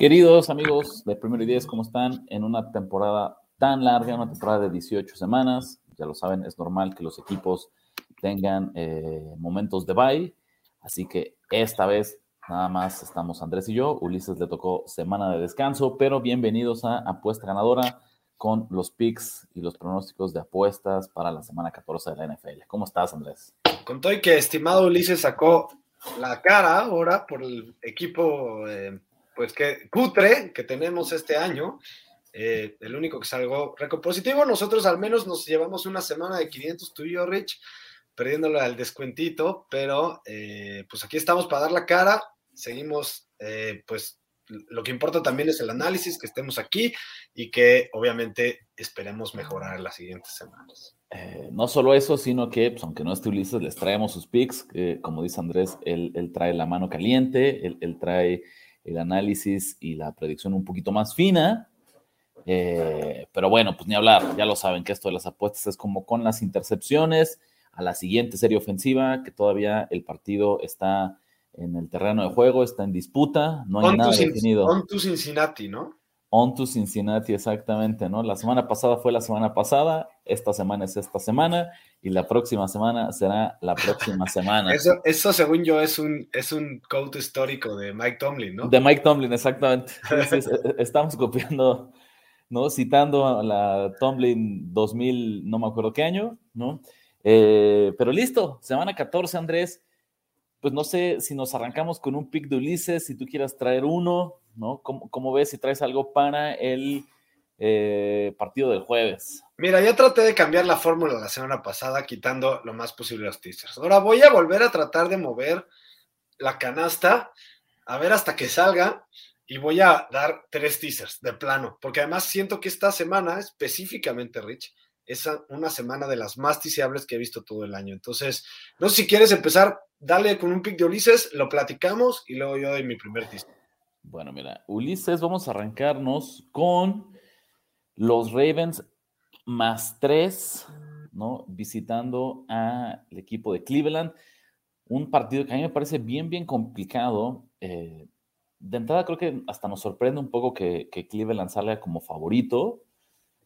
Queridos amigos de Primero y Diez, ¿cómo están? En una temporada tan larga, una temporada de 18 semanas, ya lo saben, es normal que los equipos tengan eh, momentos de bye, así que esta vez nada más estamos Andrés y yo, Ulises le tocó semana de descanso, pero bienvenidos a Apuesta Ganadora con los picks y los pronósticos de apuestas para la semana 14 de la NFL. ¿Cómo estás, Andrés? Con todo y que estimado Ulises sacó la cara ahora por el equipo eh, pues que cutre que tenemos este año. Eh, el único que salgo recompositivo, nosotros al menos nos llevamos una semana de 500 tú y yo, Rich, perdiéndole al descuentito, pero eh, pues aquí estamos para dar la cara, seguimos, eh, pues lo que importa también es el análisis, que estemos aquí y que obviamente esperemos mejorar las siguientes semanas. no solo eso, sino que, pues, aunque no esté Ulises, les traemos sus picks, como dice Andrés, él, trae la mano caliente, él trae el análisis y la predicción un poquito más fina. Eh, pero bueno, pues ni hablar, ya lo saben que esto de las apuestas es como con las intercepciones a la siguiente serie ofensiva, que todavía el partido está en el terreno de juego, está en disputa, no hay nada definido. On to Cincinnati, ¿no? On to Cincinnati, exactamente, ¿no? La semana pasada fue la semana pasada, esta semana es esta semana, y la próxima semana será la próxima semana. Eso, eso según yo, es un, es un code histórico de Mike Tomlin, ¿no? De Mike Tomlin, exactamente. estamos copiando, ¿no? Citando a la Tomlin 2000, no me acuerdo qué año, ¿no? Eh, pero listo, semana 14, Andrés. Pues no sé si nos arrancamos con un pick de Ulises, si tú quieras traer uno, ¿no? ¿Cómo, ves si traes algo para el eh, partido del jueves? Mira, ya traté de cambiar la fórmula la semana pasada, quitando lo más posible los teasers. Ahora voy a volver a tratar de mover la canasta, a ver hasta que salga, y voy a dar tres teasers de plano, porque además siento que esta semana, específicamente, Rich, es una semana de las más tiseables que he visto todo el año. Entonces, no sé si quieres empezar, dale con un pick de Ulises, lo platicamos y luego yo doy mi primer teaser. Bueno, mira, Ulises, vamos a arrancarnos con los Ravens más tres, ¿no? Visitando al equipo de Cleveland. Un partido que a mí me parece bien, bien complicado. Eh, de entrada, creo que hasta nos sorprende un poco que, Cleveland salga como favorito,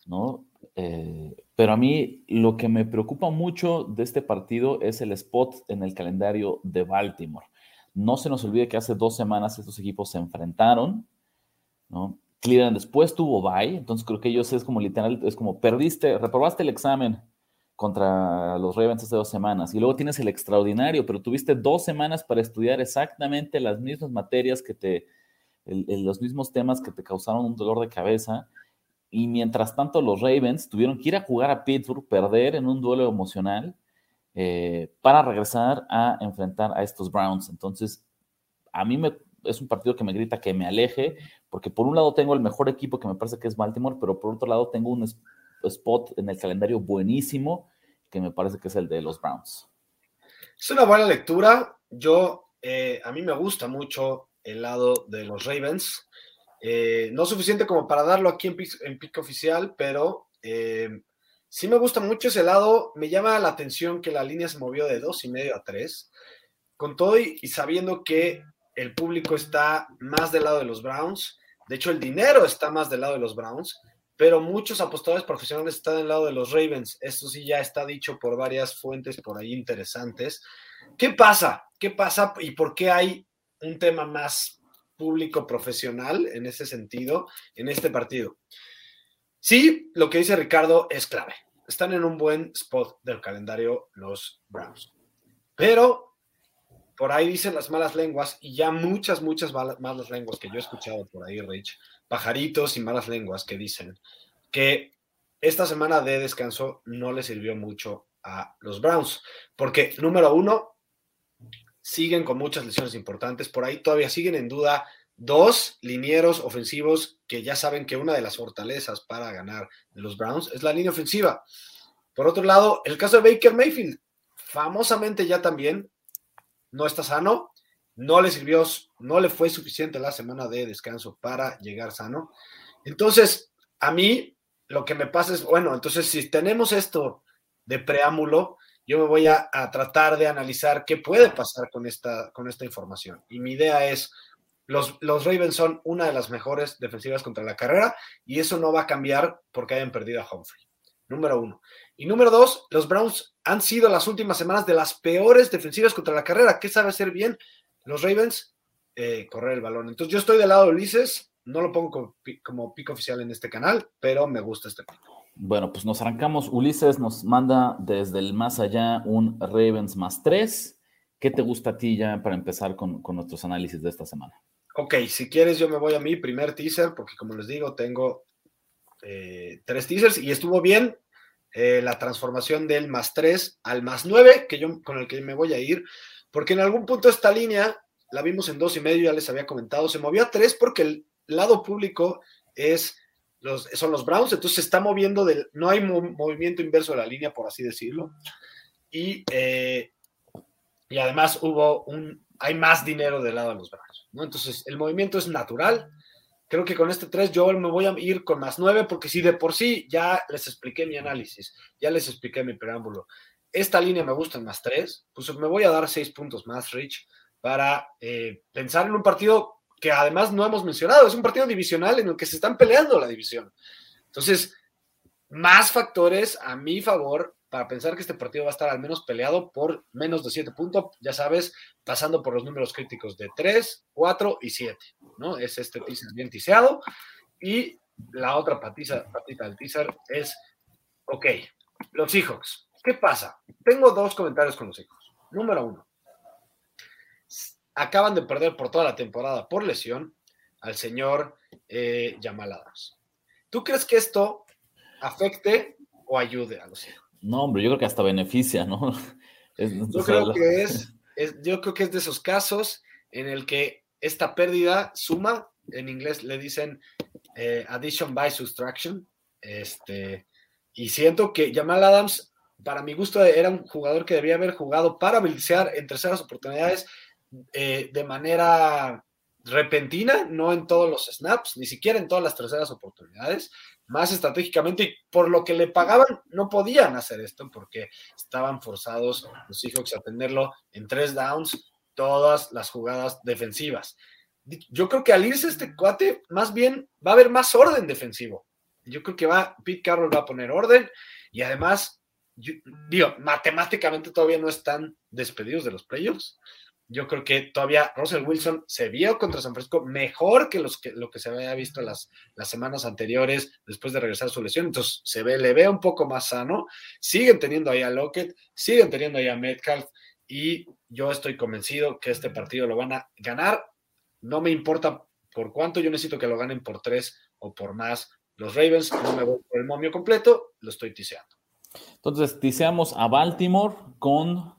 ¿no? Eh, pero a mí lo que me preocupa mucho de este partido es el spot en el calendario de Baltimore. No se nos olvide que hace dos semanas estos equipos se enfrentaron, ¿no? Cleveland después tuvo bye, entonces creo que ellos es como literal, es como perdiste, reprobaste el examen contra los Ravens hace dos semanas y luego tienes el extraordinario, pero tuviste dos semanas para estudiar exactamente las mismas materias que te, los mismos temas que te causaron un dolor de cabeza y mientras tanto los Ravens tuvieron que ir a jugar a Pittsburgh, perder en un duelo emocional eh, para regresar a enfrentar a estos Browns. Entonces, a mí me, es un partido que me grita que me aleje, porque por un lado tengo el mejor equipo que me parece que es Baltimore, pero por otro lado tengo un spot en el calendario buenísimo que me parece que es el de los Browns. Es una buena lectura. Yo, eh, a mí me gusta mucho el lado de los Ravens. Eh, no suficiente como para darlo aquí en pick, oficial, pero Sí me gusta mucho ese lado. Me llama la atención que la línea se movió de dos y medio a tres. Con todo y, sabiendo que el público está más del lado de los Browns. De hecho, el dinero está más del lado de los Browns. Pero muchos apostadores profesionales están del lado de los Ravens. Esto sí ya está dicho por varias fuentes por ahí interesantes. ¿Qué pasa? ¿Qué pasa y por qué hay un tema más público profesional en ese sentido en este partido? Sí, lo que dice Ricardo es clave están en un buen spot del calendario los Browns. Pero por ahí dicen las malas lenguas y ya muchas, muchas malas lenguas que yo he escuchado por ahí, Rich, pajaritos y malas lenguas que dicen que esta semana de descanso no le sirvió mucho a los Browns, porque número uno, siguen con muchas lesiones importantes, por ahí todavía siguen en duda dos linieros ofensivos que ya saben que una de las fortalezas para ganar de los Browns es la línea ofensiva. Por otro lado, el caso de Baker Mayfield, famosamente ya también no está sano, no le sirvió, no le fue suficiente la semana de descanso para llegar sano. Entonces, a mí lo que me pasa es, bueno, entonces si tenemos esto de preámbulo, yo me voy a, tratar de analizar qué puede pasar con esta, con esta información. Y mi idea es, los, los, Ravens son una de las mejores defensivas contra la carrera y eso no va a cambiar porque hayan perdido a Humphrey. Número uno. Y número dos, los Browns han sido las últimas semanas de las peores defensivas contra la carrera. ¿Qué sabe hacer bien los Ravens? Eh, correr el balón. Entonces yo estoy del lado de Ulises, no lo pongo como, como pico oficial en este canal, pero me gusta este pico. Bueno, pues nos arrancamos. Ulises nos manda desde el más allá un Ravens más tres. ¿Qué te gusta a ti ya para empezar con, nuestros análisis de esta semana? Ok, si quieres yo me voy a mi primer teaser, porque como les digo, tengo eh, tres teasers y estuvo bien eh, la transformación del más tres al más nueve, que yo con el que me voy a ir, porque en algún punto esta línea la vimos en dos y medio, ya les había comentado, se movió a tres porque el lado público es son los Browns, entonces se está moviendo, del, no hay movimiento inverso de la línea, por así decirlo. Y, eh, y además hubo un, hay más dinero del lado de los Browns, ¿no? Entonces el movimiento es natural. Creo que con este 3 yo me voy a ir con más 9 porque si de por sí ya les expliqué mi análisis, ya les expliqué mi preámbulo. Esta línea me gusta en más 3, pues me voy a dar 6 puntos más, Rich, para eh, pensar en un partido que además no hemos mencionado. Es un partido divisional en el que se están peleando la división. Entonces, más factores a mi favor para pensar que este partido va a estar al menos peleado por menos de 7 puntos, ya sabes, pasando por los números críticos de 3, 4 y 7, ¿no? Es este teaser bien tiseado. Y la otra patita del teaser es, ok, los Seahawks. ¿Qué pasa? Tengo dos comentarios con los Seahawks. Número uno, acaban de perder por toda la temporada por lesión al señor eh, Jamal Adams. ¿Tú crees que esto afecte o ayude a los hijos? No, hombre, yo creo que hasta beneficia, ¿no? yo, creo que es, yo creo que es de esos casos en el que esta pérdida suma, en inglés le dicen eh, addition by subtraction, este, y siento que Jamal Adams, para mi gusto, era un jugador que debía haber jugado para habilitar en terceras oportunidades eh, de manera repentina, no en todos los snaps, ni siquiera en todas las terceras oportunidades, más estratégicamente, y por lo que le pagaban, no podían hacer esto porque estaban forzados los Seahawks a tenerlo en tres downs, todas las jugadas defensivas. Yo creo que al irse este cuate, más bien va a haber más orden defensivo. Yo creo que va, Pete Carroll va a poner orden y además, digo, matemáticamente todavía no están despedidos de los playoffs, yo creo que todavía Russell Wilson se vio contra San Francisco mejor que, los que lo que se había visto las, las semanas anteriores después de regresar a su lesión. Entonces se ve, le ve un poco más sano. Siguen teniendo ahí a Lockett, siguen teniendo ahí a Metcalf y yo estoy convencido que este partido lo van a ganar. No me importa por cuánto, yo necesito que lo ganen por tres o por más. Los Ravens, no me voy por el momio completo, lo estoy tiseando. Entonces, tiseamos a Baltimore con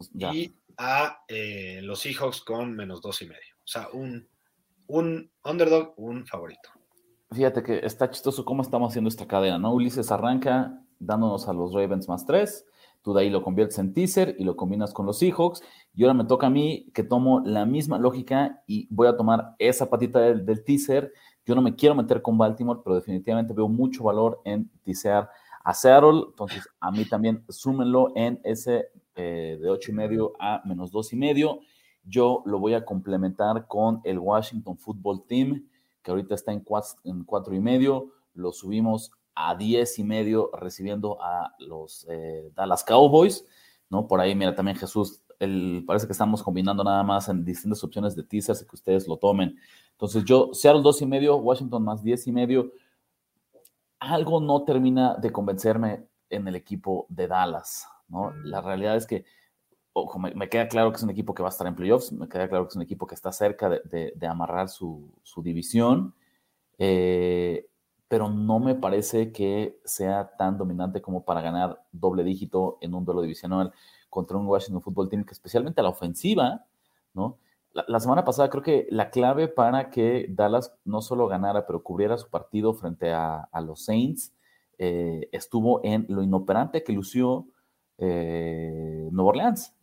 sumiendo y a eh, los Seahawks con menos dos y medio. O sea, un, un underdog, un favorito. Fíjate que está chistoso cómo estamos haciendo esta cadena, ¿no? Ulises arranca dándonos a los Ravens más tres, tú de ahí lo conviertes en teaser y lo combinas con los Seahawks, y ahora me toca a mí que tomo la misma lógica y voy a tomar esa patita del, del teaser. Yo no me quiero meter con Baltimore, pero definitivamente veo mucho valor en teasear a Seattle, entonces a mí también súmenlo en ese eh, de 8 y medio a menos 2 y medio. Yo lo voy a complementar con el Washington Football Team, que ahorita está en 4 y medio. Lo subimos a 10 y medio recibiendo a los eh, Dallas Cowboys, ¿no? Por ahí, mira, también Jesús, el, parece que estamos combinando nada más en distintas opciones de teasers que ustedes lo tomen. Entonces yo, Seattle 2 y medio, Washington más 10 y medio. Algo no termina de convencerme en el equipo de Dallas. La realidad es que me, queda claro que es un equipo que va a estar en playoffs, me queda claro que es un equipo que está cerca de, amarrar su, división, eh, pero no me parece que sea tan dominante como para ganar doble dígito en un duelo divisional contra un Washington Football Team que especialmente a la ofensiva, ¿no? La, semana pasada creo que la clave para que Dallas no solo ganara, pero cubriera su partido frente a, los Saints, eh, estuvo en lo inoperante que lució eh, Nueva Orleans.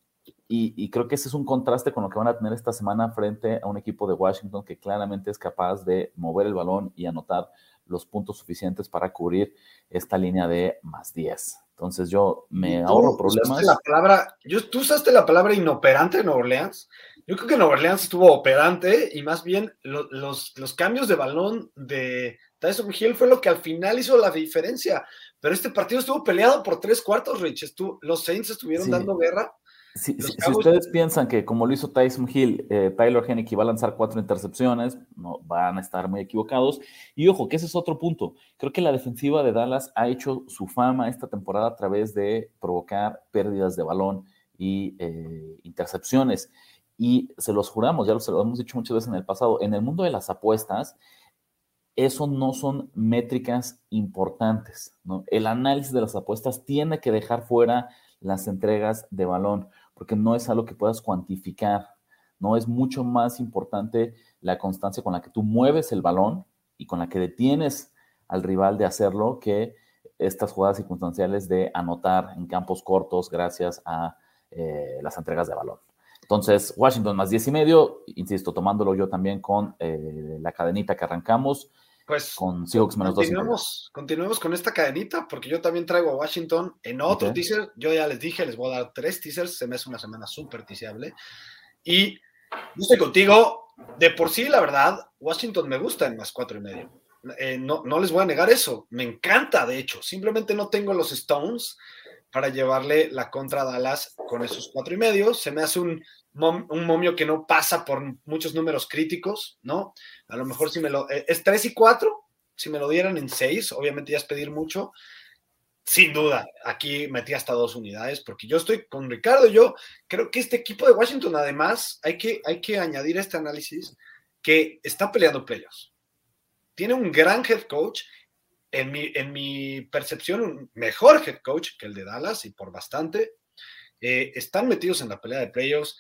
Y, creo que ese es un contraste con lo que van a tener esta semana frente a un equipo de Washington que claramente es capaz de mover el balón y anotar los puntos suficientes para cubrir esta línea de más 10. Entonces yo me ahorro problemas. La palabra, yo, tú usaste la palabra inoperante en Nueva Orleans. Yo creo que Nueva Orleans estuvo operante y más bien los, los, cambios de balón de Tyson Hill fue lo que al final hizo la diferencia. Pero este partido estuvo peleado por tres cuartos, Rich. los Saints estuvieron dando guerra. Si, ustedes piensan que como lo hizo Tyson Hill, eh, Tyler Henneke va a lanzar cuatro intercepciones, no, van a estar muy equivocados. Y ojo, que ese es otro punto. Creo que la defensiva de Dallas ha hecho su fama esta temporada a través de provocar pérdidas de balón y eh, intercepciones y se los juramos, ya lo, hemos dicho muchas veces en el pasado, en el mundo de las apuestas, eso no son métricas importantes. El análisis de las apuestas tiene que dejar fuera las entregas de balón, porque no es algo que puedas cuantificar. No es mucho más importante la constancia con la que tú mueves el balón y con la que detienes al rival de hacerlo que estas jugadas circunstanciales de anotar en campos cortos gracias a eh, las entregas de balón. Entonces, Washington más 10 y medio, insisto, tomándolo yo también con eh, la cadenita que arrancamos. Pues con Seahawks menos continuemos, Continuemos con esta cadenita, porque yo también traigo a Washington en otro teaser. Yo ya les dije, les voy a dar tres teasers. Se me hace una semana súper tiseable. Y yo estoy contigo. De por sí, la verdad, Washington me gusta en más cuatro y medio. Eh, no, no les voy a negar eso. Me encanta, de hecho. Simplemente no tengo los Stones para llevarle la contra Dallas con esos cuatro y medio. Se me hace un, un momio que no pasa por muchos números críticos, ¿no? A lo mejor si me lo... Eh, es tres y cuatro, si me lo dieran en seis, obviamente ya es pedir mucho. Sin duda, aquí metí hasta dos unidades, porque yo estoy con Ricardo. Yo creo que este equipo de Washington, además, hay que, hay que añadir este análisis que está peleando playoffs. Tiene un gran head coach en mi, percepción, un mejor head coach que el de Dallas y por bastante. Eh, están metidos en la pelea de playoffs.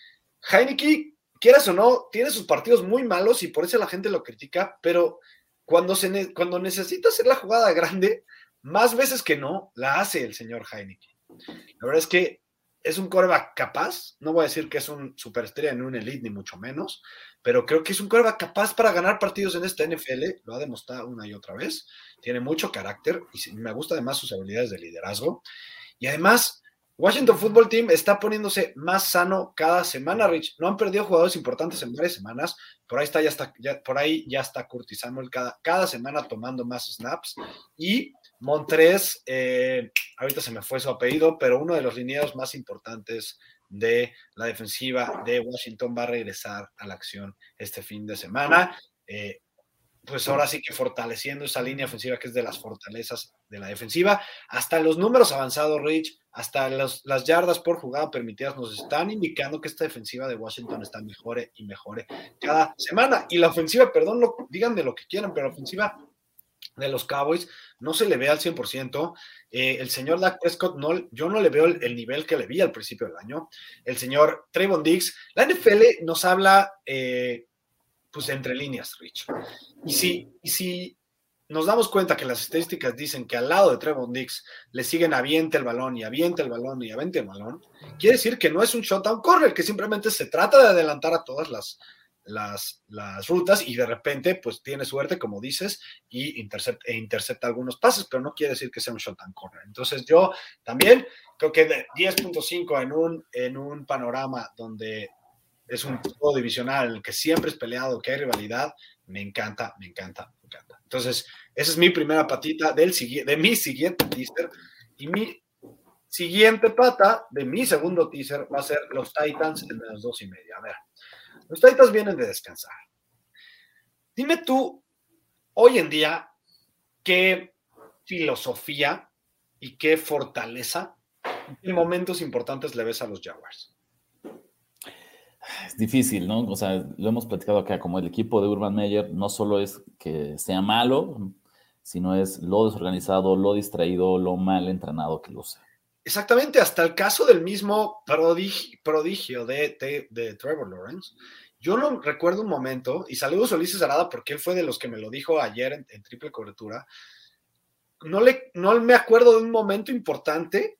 Heineke, quieras o no, tiene sus partidos muy malos y por eso la gente lo critica, pero cuando, se cuando necesita hacer la jugada grande, más veces que no, la hace el señor Heineke. La verdad es que es un coreback capaz, no voy a decir que es un superestrella en un elite, ni mucho menos, pero creo que es un coreback capaz para ganar partidos en esta NFL, lo ha demostrado una y otra vez, tiene mucho carácter y me gusta además sus habilidades de liderazgo. Y además, Washington Football Team está poniéndose más sano cada semana, Rich. No han perdido jugadores importantes en varias semanas. Por ahí está, ya está, por ahí ya está Curtis Samuel cada, cada semana tomando más snaps. Y Montres, eh, ahorita se me fue su apellido, pero uno de los lineados más importantes de la defensiva de Washington va a regresar a la acción este fin de semana. Eh, pues ahora sí que fortaleciendo esa línea ofensiva que es de las fortalezas de la defensiva. Hasta los números avanzados, Rich, hasta las yardas por jugada permitidas nos están indicando que esta defensiva de Washington está mejore y mejore cada semana. Y la ofensiva, perdón, lo, díganme lo que quieran, pero la ofensiva de los Cowboys no se le ve al 100%. Eh, el señor Dak Prescott, no, yo no le veo el, nivel que le vi al principio del año. El señor Trayvon Diggs, la NFL nos habla eh, pues entre líneas, Rich. Y si, si nos damos cuenta que las estadísticas dicen que al lado de Trevon Diggs le siguen aviente el balón y aviente el balón y aviente el balón, quiere decir que no es un shutdown corner, que simplemente se trata de adelantar a todas las, las, las, rutas y de repente pues tiene suerte, como dices, y intercepta, e intercepta algunos pases, pero no quiere decir que sea un and corner. Entonces yo también creo que 10.5 en un, en un panorama donde es un juego divisional en el que siempre es peleado, que hay rivalidad, me encanta, me encanta, me encanta. Entonces, esa es mi primera patita del, de mi siguiente teaser y mi siguiente pata de mi segundo teaser va a ser los Titans en las dos y media. A ver, los Titans vienen de descansar. Dime tú, hoy en día, qué filosofía y qué fortaleza en momentos importantes le ves a los Jaguars. Es difícil, ¿no? O sea, lo hemos platicado acá, como el equipo de Urban Meyer no solo es que sea malo, sino es lo desorganizado, lo distraído, lo mal entrenado que lo sea. Exactamente, hasta el caso del mismo prodigio, de, Trevor Lawrence. Yo no recuerdo un momento, y saludos a Ulises Arada porque él fue de los que me lo dijo ayer en, triple cobertura. No, le, no me acuerdo de un momento importante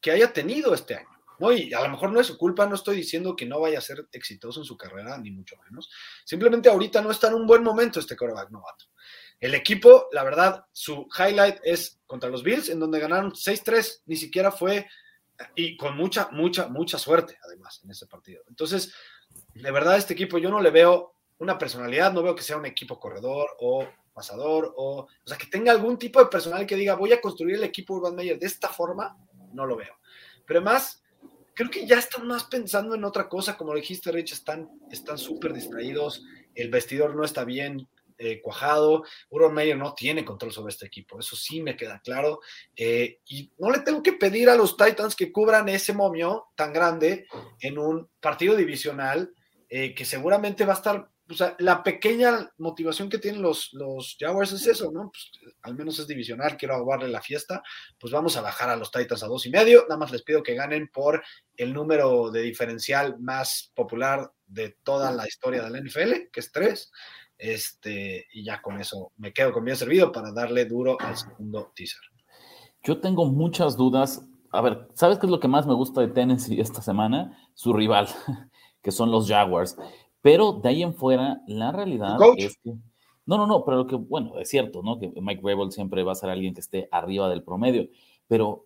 que haya tenido este año. ¿No? Y a lo mejor no es su culpa, no estoy diciendo que no vaya a ser exitoso en su carrera, ni mucho menos. Simplemente ahorita no está en un buen momento este coreback novato. El equipo, la verdad, su highlight es contra los Bills, en donde ganaron 6-3, ni siquiera fue, y con mucha, mucha, mucha suerte, además, en ese partido. Entonces, de verdad este equipo yo no le veo una personalidad, no veo que sea un equipo corredor o pasador, o, o sea, que tenga algún tipo de personal que diga, voy a construir el equipo Urban Meyer de esta forma, no lo veo. Pero además, creo que ya están más pensando en otra cosa, como dijiste, Rich, están súper distraídos, el vestidor no está bien eh, cuajado, Urban Meyer no tiene control sobre este equipo, eso sí me queda claro, eh, y no le tengo que pedir a los Titans que cubran ese momio tan grande en un partido divisional eh, que seguramente va a estar sea, la pequeña motivación que tienen los, los Jaguars es eso, ¿no? Pues, al menos es divisional, quiero ahogarle la fiesta, pues vamos a bajar a los Titans a dos y medio, nada más les pido que ganen por el número de diferencial más popular de toda la historia del NFL, que es tres, este, y ya con eso me quedo con bien servido para darle duro al segundo teaser. Yo tengo muchas dudas. A ver, ¿sabes qué es lo que más me gusta de Tennessee esta semana? Su rival, que son los Jaguars. Pero de ahí en fuera, la realidad es que. No, no, no, pero lo que, bueno, es cierto, ¿no? Que Mike Rebel siempre va a ser alguien que esté arriba del promedio, pero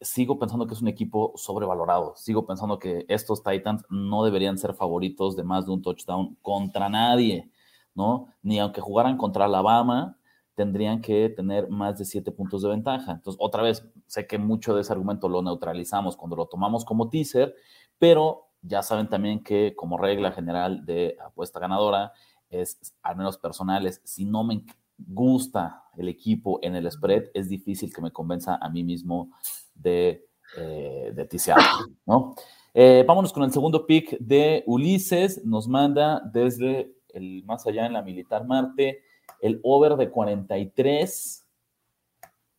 sigo pensando que es un equipo sobrevalorado. Sigo pensando que estos Titans no deberían ser favoritos de más de un touchdown contra nadie, ¿no? Ni aunque jugaran contra Alabama, tendrían que tener más de siete puntos de ventaja. Entonces, otra vez, sé que mucho de ese argumento lo neutralizamos cuando lo tomamos como teaser, pero ya saben también que como regla general de apuesta ganadora es, al menos personales, si no me gusta el equipo en el spread, es difícil que me convenza a mí mismo de, eh, de tisear, ¿no? Eh, vámonos con el segundo pick de Ulises. Nos manda desde el más allá en la Militar Marte el over de 43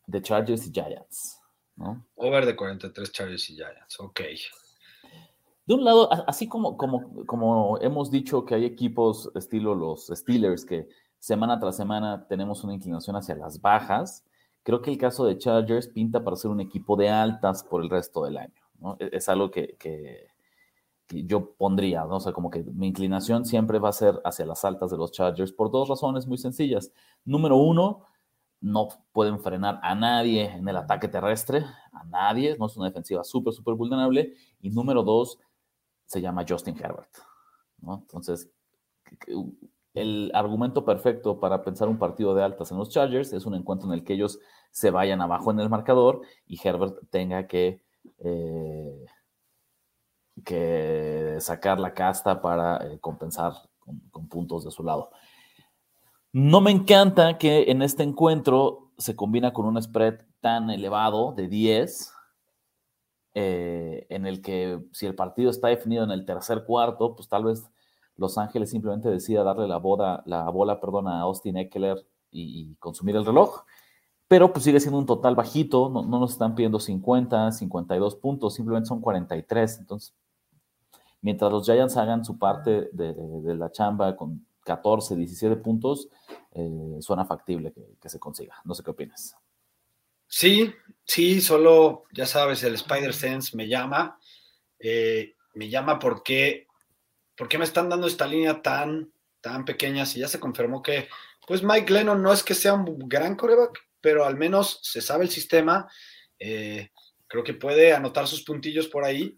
de Chargers y Giants. ¿no? Over de 43 Chargers y Giants, ok de un lado, así como, como, hemos dicho que hay equipos estilo los Steelers que semana tras semana tenemos una inclinación hacia las bajas, creo que el caso de Chargers pinta para ser un equipo de altas por el resto del año. ¿no? E, es, algo que, que, yo pondría, ¿no? o sea, como que mi inclinación siempre va a ser hacia las altas de los Chargers por dos razones muy sencillas. Número uno, no pueden frenar a nadie en el ataque terrestre, a nadie, no es una defensiva súper, súper vulnerable. Y número dos, se llama Justin Herbert. Entonces, el argumento perfecto para pensar un partido de altas en los Chargers es un encuentro en el que ellos se vayan abajo en el marcador y Herbert tenga que, eh, que sacar la casta para eh, compensar con, con, puntos de su lado. No me encanta que en este encuentro se combina con un spread tan elevado de 10 eh, en el que si el partido está definido en el tercer cuarto, pues tal vez Los Ángeles simplemente decida darle la, boda, la bola perdón, a Austin Eckler y, consumir el reloj. Pero pues sigue siendo un total bajito, no, nos están pidiendo 50, 52 puntos, simplemente son 43. Entonces, mientras los Giants hagan su parte de, la chamba con 14, 17 puntos, eh, suena factible que, que se consiga. No sé qué opinas. Sí, sí, solo, ya sabes, el Spider Sense me llama. Eh, me llama porque, porque me están dando esta línea tan, tan pequeña. Si ya se confirmó que, pues Mike Lennon no es que sea un gran coreback, pero al menos se sabe el sistema. Eh, creo que puede anotar sus puntillos por ahí.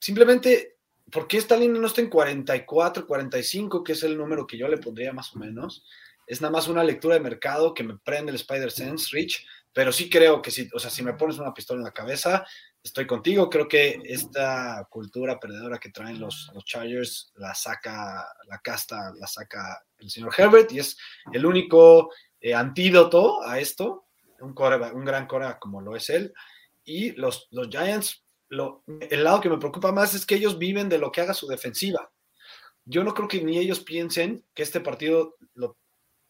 Simplemente, ¿por qué esta línea no está en 44, 45, que es el número que yo le pondría más o menos? Es nada más una lectura de mercado que me prende el Spider Sense, Rich pero sí creo que si, o sea, si me pones una pistola en la cabeza, estoy contigo. Creo que esta cultura perdedora que traen los, Chargers la saca, la casta, la saca el señor Herbert y es el único eh, antídoto a esto, un, un gran cora como lo es él. Y los, los Giants, lo, el lado que me preocupa más es que ellos viven de lo que haga su defensiva. Yo no creo que ni ellos piensen que este partido lo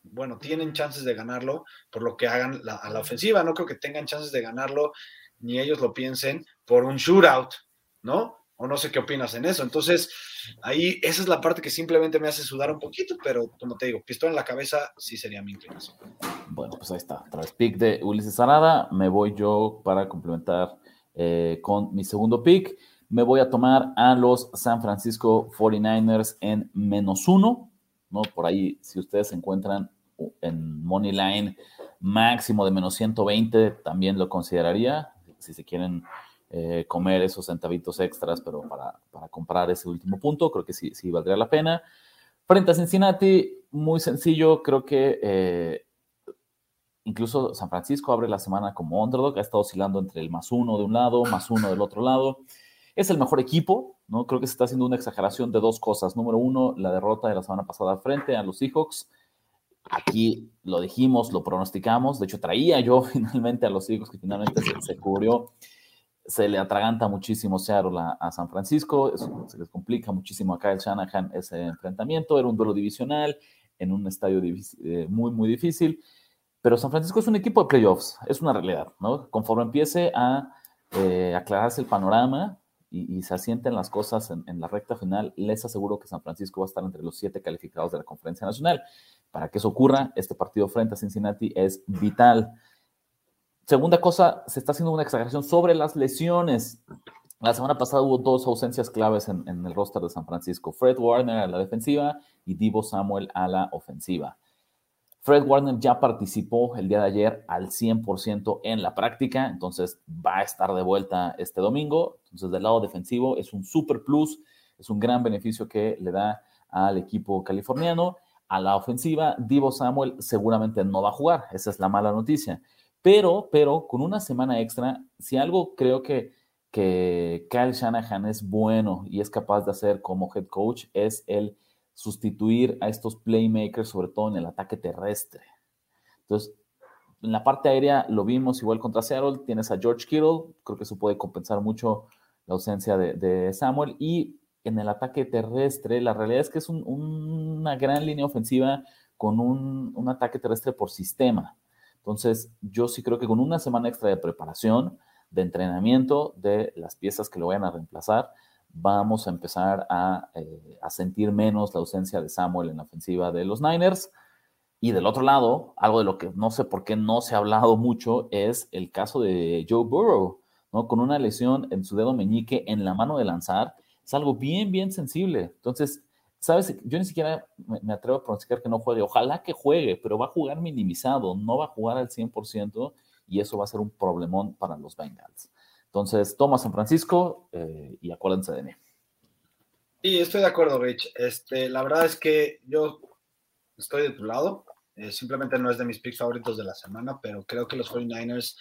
bueno, tienen chances de ganarlo por lo que hagan a la ofensiva. No creo que tengan chances de ganarlo, ni ellos lo piensen, por un shootout, ¿no? O no sé qué opinas en eso. Entonces, ahí esa es la parte que simplemente me hace sudar un poquito, pero como te digo, pistola en la cabeza sí sería mi inclinación. Bueno, pues ahí está. Tras pick de Ulises Arada, me voy yo para complementar eh, con mi segundo pick. Me voy a tomar a los San Francisco 49ers en menos uno. ¿No? Por ahí, si ustedes se encuentran en Money Line máximo de menos 120, también lo consideraría. Si se quieren eh, comer esos centavitos extras, pero para, para, comprar ese último punto, creo que sí, sí valdría la pena. Frente a Cincinnati, muy sencillo, creo que eh, incluso San Francisco abre la semana como underdog, ha estado oscilando entre el más uno de un lado, más uno del otro lado. Es el mejor equipo, ¿no? Creo que se está haciendo una exageración de dos cosas. Número uno, la derrota de la semana pasada frente a los Seahawks. Aquí lo dijimos, lo pronosticamos. De hecho, traía yo finalmente a los Seahawks que finalmente se, cubrió. Se le atraganta muchísimo Seattle a, a San Francisco. se les complica muchísimo acá el Shanahan ese enfrentamiento. Era un duelo divisional en un estadio eh, muy, muy difícil. Pero San Francisco es un equipo de playoffs, es una realidad, ¿no? Conforme empiece a eh, aclararse el panorama, y, se asienten las cosas en, la recta final, les aseguro que San Francisco va a estar entre los siete calificados de la Conferencia Nacional. Para que eso ocurra, este partido frente a Cincinnati es vital. Segunda cosa, se está haciendo una exageración sobre las lesiones. La semana pasada hubo dos ausencias claves en, en, el roster de San Francisco. Fred Warner a la defensiva y Divo Samuel a la ofensiva. Fred Warner ya participó el día de ayer al 100% en la práctica, entonces va a estar de vuelta este domingo. Entonces, del lado defensivo es un super plus, es un gran beneficio que le da al equipo californiano. A la ofensiva, Divo Samuel seguramente no va a jugar, esa es la mala noticia. Pero, pero con una semana extra, si algo creo que, que Kyle Shanahan es bueno y es capaz de hacer como head coach, es el sustituir a estos playmakers, sobre todo en el ataque terrestre. Entonces, en la parte aérea lo vimos igual contra Seattle, tienes a George Kittle, creo que eso puede compensar mucho la ausencia de, Samuel, y en el ataque terrestre, la realidad es que es una gran línea ofensiva con un, un, ataque terrestre por sistema. Entonces, yo sí creo que con una semana extra de preparación, de entrenamiento de las piezas que lo vayan a reemplazar, vamos a empezar eh, a, sentir menos la ausencia de Samuel en la ofensiva de los Niners. Y del otro lado, algo de lo que no sé por qué no se ha hablado mucho es el caso de Joe Burrow, ¿no? Con una lesión en su dedo meñique en la mano de lanzar, es algo bien, bien sensible. Entonces, ¿sabes? Yo ni siquiera me, atrevo a pronunciar que no juegue. Ojalá que juegue, pero va a jugar minimizado, no va a jugar al 100% y eso va a ser un problemón para los Bengals. Entonces, toma San Francisco eh, y acuérdense de mí. Sí, estoy de acuerdo, Rich. Este, la verdad es que yo estoy de tu lado. Eh, simplemente no es de mis picks favoritos de la semana, pero creo que los 49ers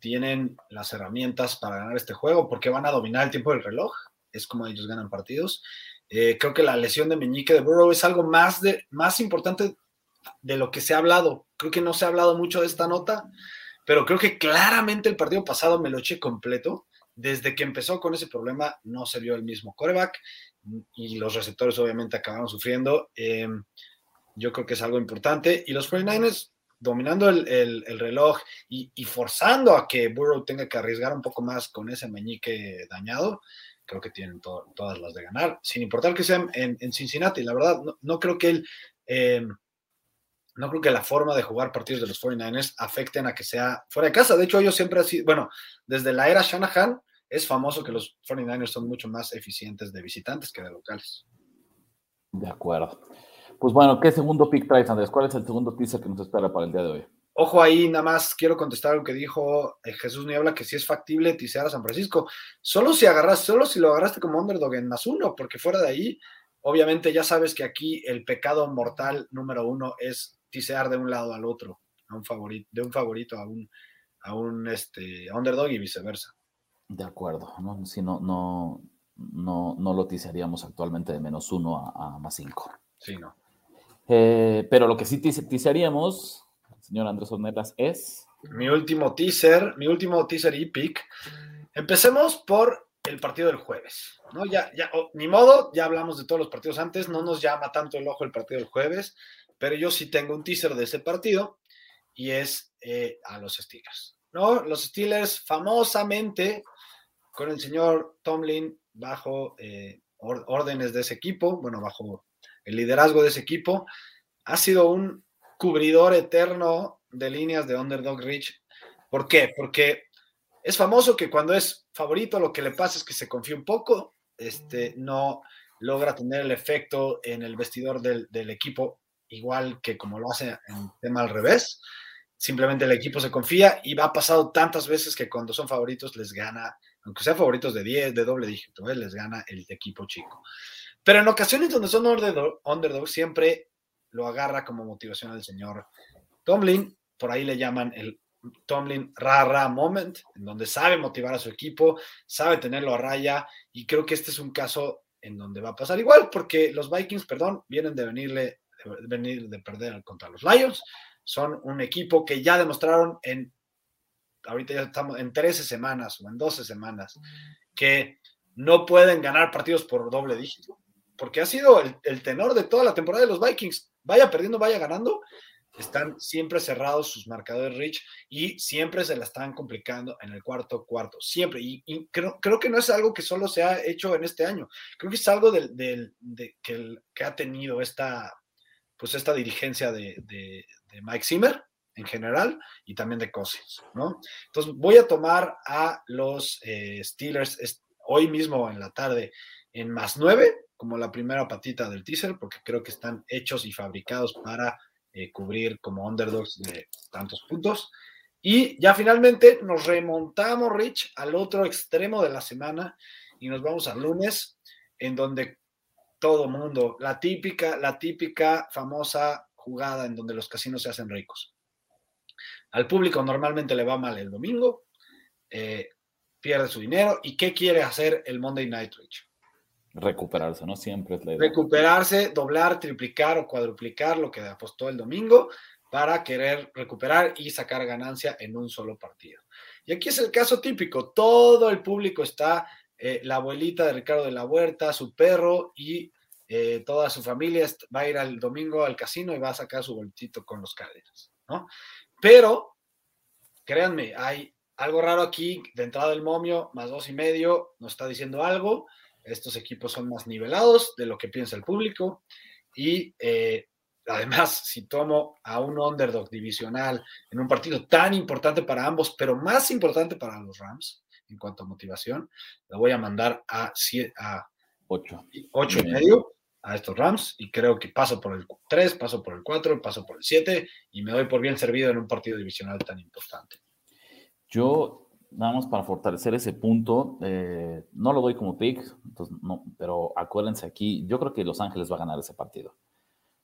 tienen las herramientas para ganar este juego porque van a dominar el tiempo del reloj. Es como ellos ganan partidos. Eh, creo que la lesión de meñique de Burrow es algo más, de, más importante de lo que se ha hablado. Creo que no se ha hablado mucho de esta nota pero creo que claramente el partido pasado me lo eché completo. Desde que empezó con ese problema no se vio el mismo coreback y los receptores obviamente acabaron sufriendo. Eh, yo creo que es algo importante. Y los 49ers dominando el, reloj y, forzando a que Burrow tenga que arriesgar un poco más con ese meñique dañado, creo que tienen todas las de ganar, sin importar que sean en, Cincinnati. La verdad, no, creo que él... Eh, no creo que la forma de jugar partidos de los 49ers afecten a que sea fuera de casa. De hecho, ellos siempre han sido, bueno, desde la era Shanahan es famoso que los 49ers son mucho más eficientes de visitantes que de locales. De acuerdo. Pues bueno, ¿qué segundo pick traes, Andrés? ¿Cuál es el segundo teaser que nos espera para el día de hoy? Ojo ahí, nada más quiero contestar lo que dijo eh, Jesús Niebla, que si es factible tisear a San Francisco. Solo si agarras, solo si lo agarraste como underdog en más uno, porque fuera de ahí, obviamente ya sabes que aquí el pecado mortal número uno es tisear de un lado al otro, a un favorito, de un favorito a un, a un este, underdog y viceversa. De acuerdo, ¿no? Si no, no, no, no lo tisearíamos actualmente de menos uno a, más cinco. Sí, no. Eh, pero lo que sí tisearíamos, señor Andrés Ornelas, es. Mi último teaser, mi último teaser y pick. Empecemos por el partido del jueves. ¿no? Ya, ya, oh, ni modo, ya hablamos de todos los partidos antes, no nos llama tanto el ojo el partido del jueves pero yo sí tengo un teaser de ese partido y es eh, a los Steelers. ¿no? Los Steelers famosamente con el señor Tomlin bajo eh, órdenes de ese equipo, bueno, bajo el liderazgo de ese equipo, ha sido un cubridor eterno de líneas de Underdog Rich. ¿Por qué? Porque es famoso que cuando es favorito lo que le pasa es que se confía un poco, este, no logra tener el efecto en el vestidor del, del equipo igual que como lo hace en tema al revés. Simplemente el equipo se confía y va pasado tantas veces que cuando son favoritos les gana aunque sea favoritos de 10, de doble dígito, ¿eh? les gana el equipo chico. Pero en ocasiones donde son underdogs, siempre lo agarra como motivación al señor Tomlin, por ahí le llaman el Tomlin ra moment, en donde sabe motivar a su equipo, sabe tenerlo a raya, y creo que este es un caso en donde va a pasar igual, porque los Vikings, perdón, vienen de venirle, venir de perder contra los Lions, son un equipo que ya demostraron en, ahorita ya estamos en 13 semanas o en 12 semanas, que no pueden ganar partidos por doble dígito, porque ha sido el, el tenor de toda la temporada de los Vikings, vaya perdiendo, vaya ganando, están siempre cerrados sus marcadores Rich y siempre se la están complicando en el cuarto cuarto, siempre. Y, creo, que no es algo que solo se ha hecho en este año, creo que es algo del, de, que, que, ha tenido esta, pues esta dirigencia de, Mike Zimmer en general y también de Cousins, ¿no? Entonces voy a tomar a los eh, Steelers hoy mismo en la tarde en más nueve como la primera patita del teaser porque creo que están hechos y fabricados para eh, cubrir como underdogs de tantos puntos. Y ya finalmente nos remontamos, Rich, al otro extremo de la semana y nos vamos al lunes, en donde todo mundo, la típica, la típica famosa jugada en donde los casinos se hacen ricos. Al público normalmente le va mal el domingo, eh, pierde su dinero. ¿Y qué quiere hacer el Monday Night, Rich? Recuperarse, ¿no? Siempre es la idea. Recuperarse, doblar, triplicar o cuadruplicar lo que apostó el domingo para querer recuperar y sacar ganancia en un solo partido. Y aquí es el caso típico, todo el público está, eh, la abuelita de Ricardo de la Huerta, su perro y eh, toda su familia va a ir al domingo al casino y va a sacar su boletito con los cadenas, ¿no? Pero, créanme, hay algo raro aquí, de entrada del momio, más dos y medio, nos está diciendo algo, estos equipos son más nivelados de lo que piensa el público y eh, además si tomo a un underdog divisional en un partido tan importante para ambos, pero más importante para los Rams en cuanto a motivación, lo voy a mandar a, a 8. y medio a estos Rams y creo que paso por el 3, paso por el 4, paso por el 7 y me doy por bien servido en un partido divisional tan importante. Yo nada más para fortalecer ese punto, eh, no lo doy como pick, no, pero acuérdense aquí, yo creo que Los Ángeles va a ganar ese partido.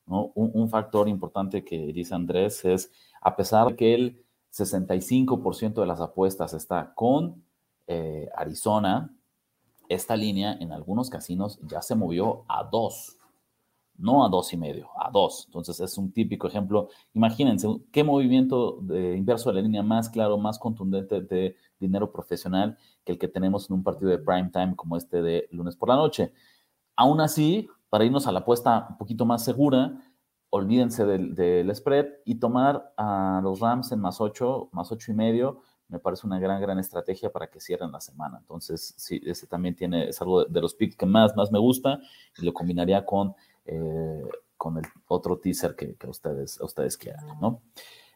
¿no? Un, factor importante que dice Andrés es, a pesar de que el 65% de las apuestas está con eh, Arizona, esta línea en algunos casinos ya se movió a dos no a dos y medio, a dos. Entonces es un típico ejemplo. Imagínense qué movimiento de inverso de la línea más claro, más contundente de dinero profesional que el que tenemos en un partido de prime time como este de lunes por la noche. Aún así, para irnos a la apuesta un poquito más segura, olvídense del, spread y tomar a los Rams en más ocho, más ocho y medio, me parece una gran, gran estrategia para que cierren la semana. Entonces, sí, ese también tiene, es algo de, los picks que más, más me gusta y lo combinaría con eh, con el otro teaser que, ustedes, ustedes quieran, ¿no?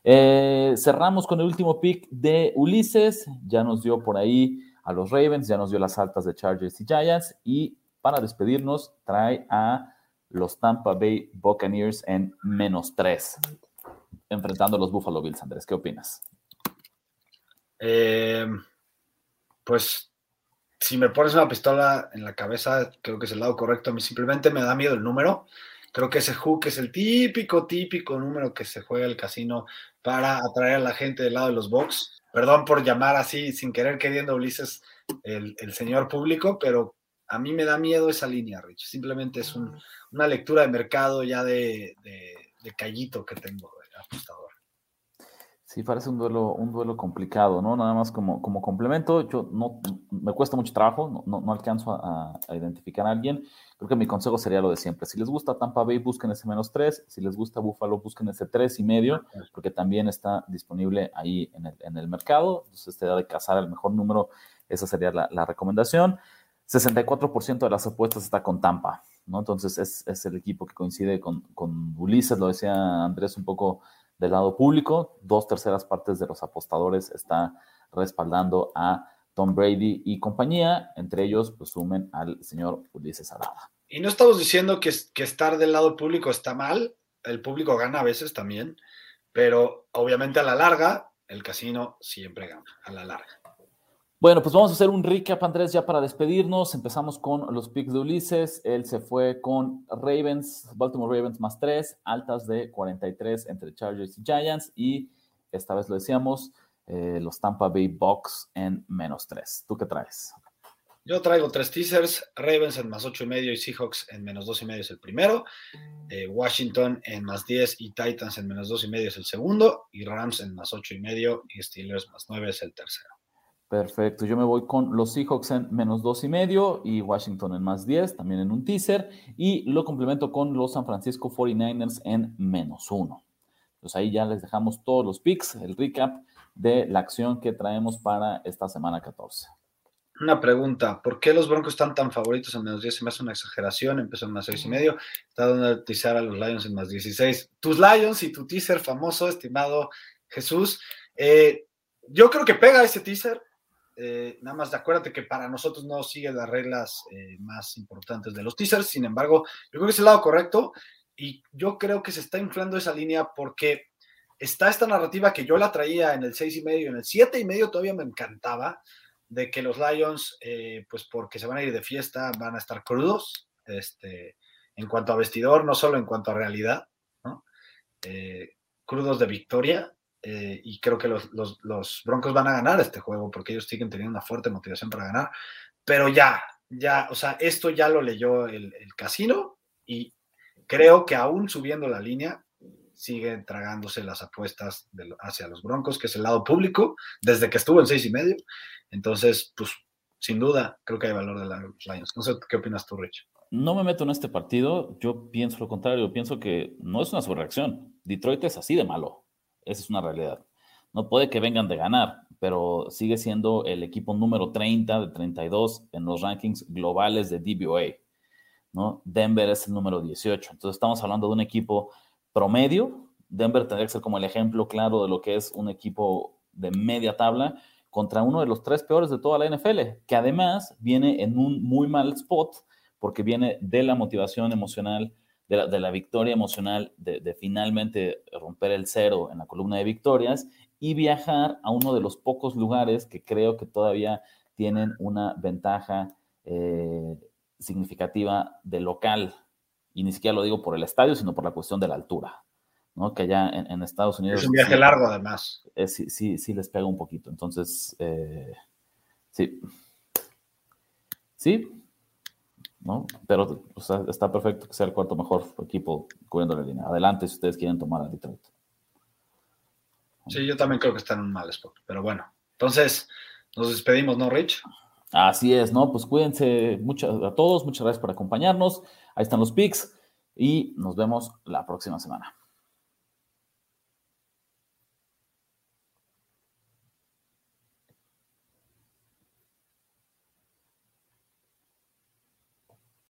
Eh, cerramos con el último pick de Ulises, ya nos dio por ahí a los Ravens, ya nos dio las altas de Chargers y Giants, y para despedirnos trae a los Tampa Bay Buccaneers en menos 3, enfrentando a los Buffalo Bills. Andrés, ¿qué opinas? Eh, pues si me pones una pistola en la cabeza, creo que es el lado correcto. A mí simplemente me da miedo el número. Creo que ese hook es el típico, típico número que se juega el casino para atraer a la gente del lado de los box. Perdón por llamar así, sin querer queriendo, Ulises, el, señor público, pero a mí me da miedo esa línea, Rich. Simplemente es una lectura de mercado ya de, de, de callito que tengo, apostador. Sí, parece un duelo, un duelo complicado, ¿no? Nada más como, como complemento, yo no, me cuesta mucho trabajo, no, no, alcanzo a, identificar a alguien. Creo que mi consejo sería lo de siempre. Si les gusta Tampa Bay, busquen ese menos tres. Si les gusta Buffalo, busquen ese tres y medio, porque también está disponible ahí en el, en el mercado. Entonces, te da de cazar el mejor número, esa sería la, la recomendación. 64% de las apuestas está con Tampa, ¿no? Entonces, es, es el equipo que coincide con, con Ulises, lo decía Andrés un poco del lado público, dos terceras partes de los apostadores están respaldando a Tom Brady y compañía, entre ellos pues sumen al señor Ulises Arada. Y no estamos diciendo que estar del lado público está mal, el público gana a veces también, pero obviamente a la larga el casino siempre gana, a la larga. Bueno, pues vamos a hacer un recap, Andrés, ya para despedirnos. Empezamos con los picks de Ulises. Él se fue con Ravens, Baltimore Ravens más 3, altas de 43 entre Chargers y Giants. Y esta vez lo decíamos, eh, los Tampa Bay Bucks en menos 3. ¿Tú qué traes? Yo traigo tres teasers, Ravens en más ocho y medio y Seahawks en menos dos y medio es el primero, eh, Washington en más 10 y Titans en menos dos y medio es el segundo, y Rams en más ocho y medio y Steelers más nueve es el tercero. Perfecto, yo me voy con los Seahawks en menos dos y medio y Washington en más 10, también en un teaser, y lo complemento con los San Francisco 49ers en menos uno. Entonces ahí ya les dejamos todos los picks, el recap de la acción que traemos para esta semana 14. Una pregunta, ¿por qué los Broncos están tan favoritos en menos 10? Se me hace una exageración, empezó en más 6 y medio, está dando a teaser a los Lions en más 16. Tus Lions y tu teaser famoso, estimado Jesús, eh, yo creo que pega ese teaser, eh, nada más acuérdate que para nosotros no sigue las reglas eh, más importantes de los teasers, sin embargo, yo creo que es el lado correcto y yo creo que se está inflando esa línea porque está esta narrativa que yo la traía en el 6 y medio, en el 7 y medio todavía me encantaba, de que los Lions, eh, pues porque se van a ir de fiesta, van a estar crudos, este, en cuanto a vestidor, no solo en cuanto a realidad, crudos de victoria, eh, y creo que los, Broncos van a ganar este juego porque ellos siguen teniendo una fuerte motivación para ganar, pero ya, ya, o sea, esto ya lo leyó el, casino y creo que aún subiendo la línea, siguen tragándose las apuestas hacia los Broncos, que es el lado público, desde que estuvo en seis y medio, entonces, pues, sin duda, creo que hay valor de los Lions. No sé qué opinas tú, Rich. No me meto en este partido. Yo pienso lo contrario. Pienso que no es una sobrereacción. Detroit es así de malo. Esa es una realidad. No puede que vengan de ganar, pero sigue siendo el equipo número 30 de 32 en los rankings globales de DBOA. ¿no? Denver es el número 18. Entonces estamos hablando de un equipo promedio. Denver tendría que ser como el ejemplo claro de lo que es un equipo de media tabla contra uno de los tres peores de toda la NFL, que además viene en un muy mal spot porque viene de la motivación emocional, de la, victoria emocional, de, finalmente romper el cero en la columna de victorias y viajar a uno de los pocos lugares que creo que todavía tienen una ventaja eh, significativa de local. Y ni siquiera lo digo por el estadio, sino por la cuestión de la altura. ¿no? Que allá en, Estados Unidos... Es un viaje largo además. sí, sí, sí les pega un poquito. Entonces, eh, sí. Sí, ¿no? Pero está perfecto que sea el cuarto mejor equipo cubriendo la línea. Adelante si ustedes quieren tomar a Detroit. Sí, yo también creo que está en un mal spot, pero bueno. Entonces, nos despedimos, ¿no, Rich? Así es, ¿no? Pues cuídense mucho a todos, muchas gracias por acompañarnos. Ahí están los pics y nos vemos la próxima semana.